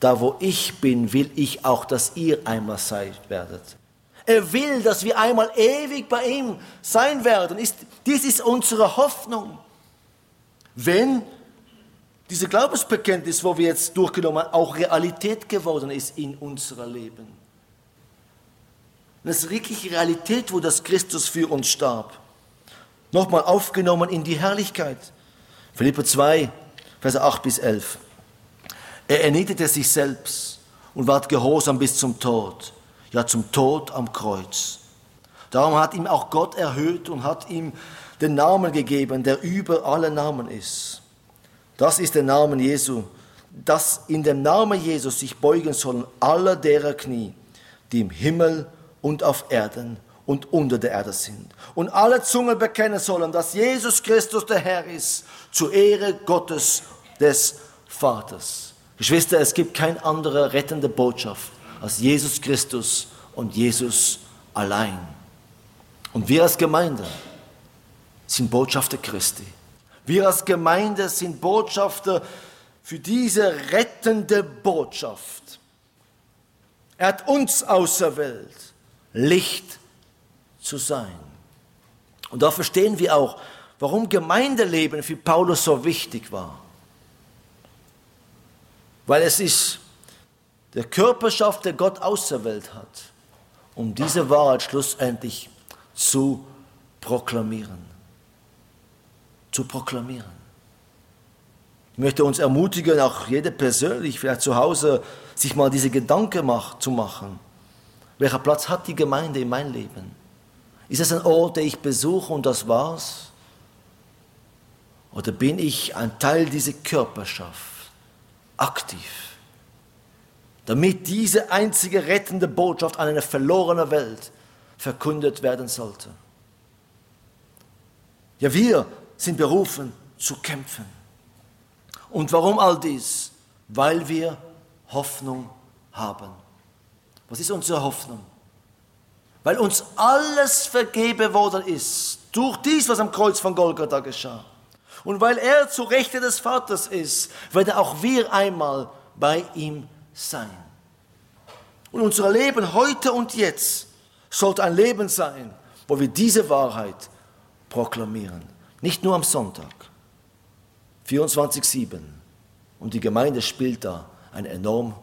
Da wo ich bin, will ich auch, dass ihr einmal seid werdet. Er will, dass wir einmal ewig bei ihm sein werden. dies ist unsere Hoffnung. Wenn diese Glaubensbekenntnis, wo wir jetzt durchgenommen haben, auch Realität geworden ist in unserem Leben. Das ist wirklich Realität, wo das Christus für uns starb. Nochmal aufgenommen in die Herrlichkeit. Philippe 2, Verse 8 bis 11. Er erniedrigte sich selbst und ward gehorsam bis zum Tod, ja zum Tod am Kreuz. Darum hat ihm auch Gott erhöht und hat ihm den Namen gegeben, der über alle Namen ist. Das ist der Name Jesu, dass in dem Namen Jesus sich beugen sollen alle derer Knie, die im Himmel und auf Erden und unter der Erde sind. Und alle Zungen bekennen sollen, dass Jesus Christus der Herr ist, zur Ehre Gottes des Vaters. Geschwister, es gibt keine andere rettende Botschaft als Jesus Christus und Jesus allein. Und wir als Gemeinde sind Botschafter Christi. Wir als Gemeinde sind Botschafter für diese rettende Botschaft. Er hat uns auserwählt, Licht zu sein. Und da verstehen wir auch, warum Gemeindeleben für Paulus so wichtig war. Weil es ist der Körperschaft, der Gott auserwählt hat, um diese Wahrheit schlussendlich zu proklamieren. Zu proklamieren. Ich möchte uns ermutigen, auch jeder persönlich, vielleicht zu Hause, sich mal diese Gedanken zu machen. Welcher Platz hat die Gemeinde in meinem Leben? Ist es ein Ort, den ich besuche und das war's? Oder bin ich ein Teil dieser Körperschaft, aktiv, damit diese einzige rettende Botschaft an eine verlorene Welt verkündet werden sollte. Ja, wir sind berufen zu kämpfen. Und warum all dies? Weil wir Hoffnung haben. Was ist unsere Hoffnung? Weil uns alles vergeben worden ist durch dies, was am Kreuz von Golgatha geschah. Und weil er zu Rechte des Vaters ist, werden auch wir einmal bei ihm sein. Und unser Leben heute und jetzt sollte ein Leben sein, wo wir diese Wahrheit proklamieren. Nicht nur am Sonntag. 24-7. Und die Gemeinde spielt da eine enorm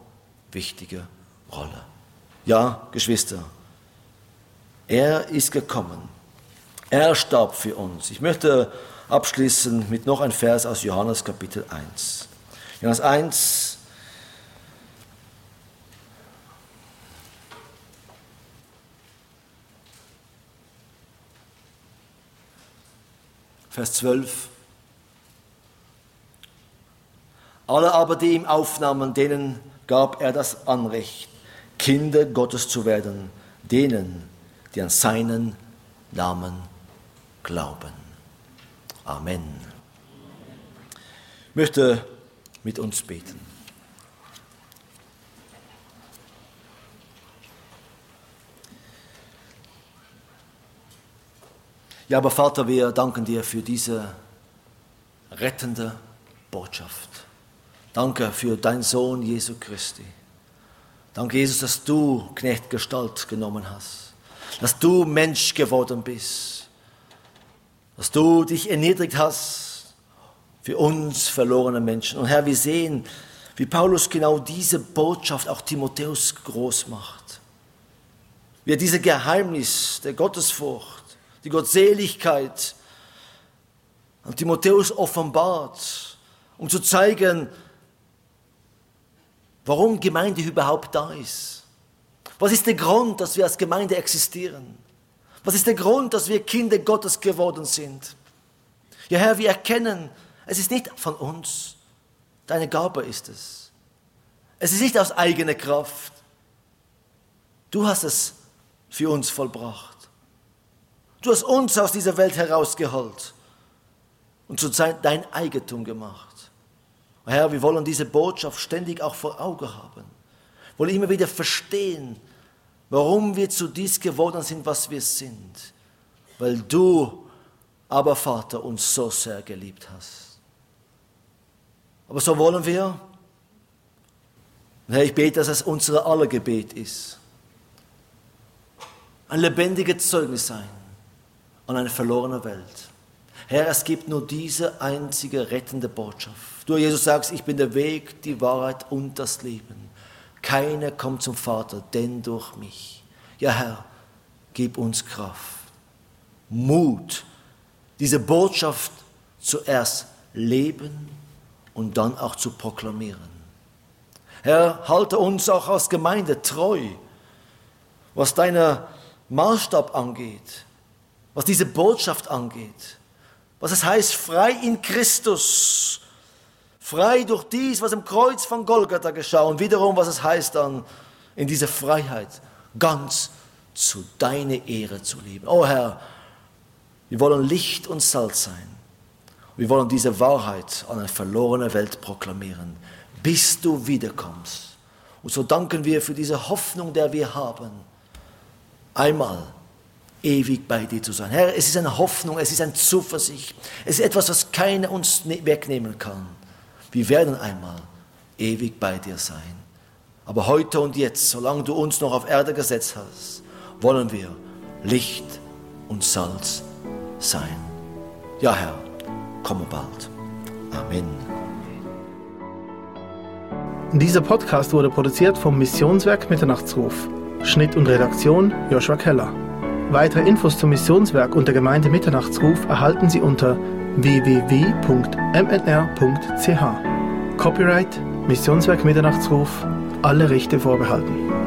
wichtige Rolle. Ja, Geschwister, er ist gekommen. Er starb für uns. Ich möchte abschließen mit noch ein Vers aus Johannes Kapitel 1. Johannes 1, Vers 12. Alle aber, die ihm aufnahmen, denen gab er das Anrecht, Kinder Gottes zu werden, denen, die an seinen Namen glauben. Amen. Ich möchte mit uns beten. Ja, aber Vater, wir danken dir für diese rettende Botschaft. Danke für deinen Sohn Jesu Christi. Danke, Jesus, dass du Knechtgestalt genommen hast, dass du Mensch geworden bist, dass du dich erniedrigt hast für uns verlorene Menschen. Und Herr, wir sehen, wie Paulus genau diese Botschaft auch Timotheus groß macht. Wie er diese Geheimnis der Gottesfurcht die Gottseligkeit an Timotheus offenbart, um zu zeigen, warum Gemeinde überhaupt da ist. Was ist der Grund, dass wir als Gemeinde existieren? Was ist der Grund, dass wir Kinder Gottes geworden sind? Ja, Herr, wir erkennen, es ist nicht von uns. Deine Gabe ist es. Es ist nicht aus eigener Kraft. Du hast es für uns vollbracht. Du hast uns aus dieser Welt herausgeholt und zu dein Eigentum gemacht. Herr, wir wollen diese Botschaft ständig auch vor Augen haben. Wollen immer wieder verstehen, warum wir zu dies geworden sind, was wir sind. Weil du, aber Vater, uns so sehr geliebt hast. Aber so wollen wir. Herr, ich bete, dass es unser aller Gebet ist. Ein lebendiges Zeugnis sein an eine verlorene Welt. Herr, es gibt nur diese einzige rettende Botschaft. Du, Jesus, sagst, ich bin der Weg, die Wahrheit und das Leben. Keiner kommt zum Vater, denn durch mich. Ja, Herr, gib uns Kraft, Mut, diese Botschaft zuerst leben und dann auch zu proklamieren. Herr, halte uns auch als Gemeinde treu, was deiner Maßstab angeht, was diese Botschaft angeht, was es heißt, frei in Christus, frei durch dies, was im Kreuz von Golgatha geschah und wiederum, was es heißt dann, in dieser Freiheit ganz zu deiner Ehre zu leben. Oh Herr, wir wollen Licht und Salz sein. Wir wollen diese Wahrheit an eine verlorene Welt proklamieren, bis du wiederkommst. Und so danken wir für diese Hoffnung, der wir haben, einmal ewig bei dir zu sein. Herr, es ist eine Hoffnung, es ist eine Zuversicht, es ist etwas, was keiner uns ne-, wegnehmen kann. Wir werden einmal ewig bei dir sein. Aber heute und jetzt, solange du uns noch auf Erde gesetzt hast, wollen wir Licht und Salz sein. Ja, Herr, komme bald. Amen. Dieser Podcast wurde produziert vom Missionswerk Mitternachtsruf. Schnitt und Redaktion Joshua Keller. Weitere Infos zum Missionswerk und der Gemeinde Mitternachtsruf erhalten Sie unter www.mnr.ch. Copyright Missionswerk Mitternachtsruf, alle Rechte vorbehalten.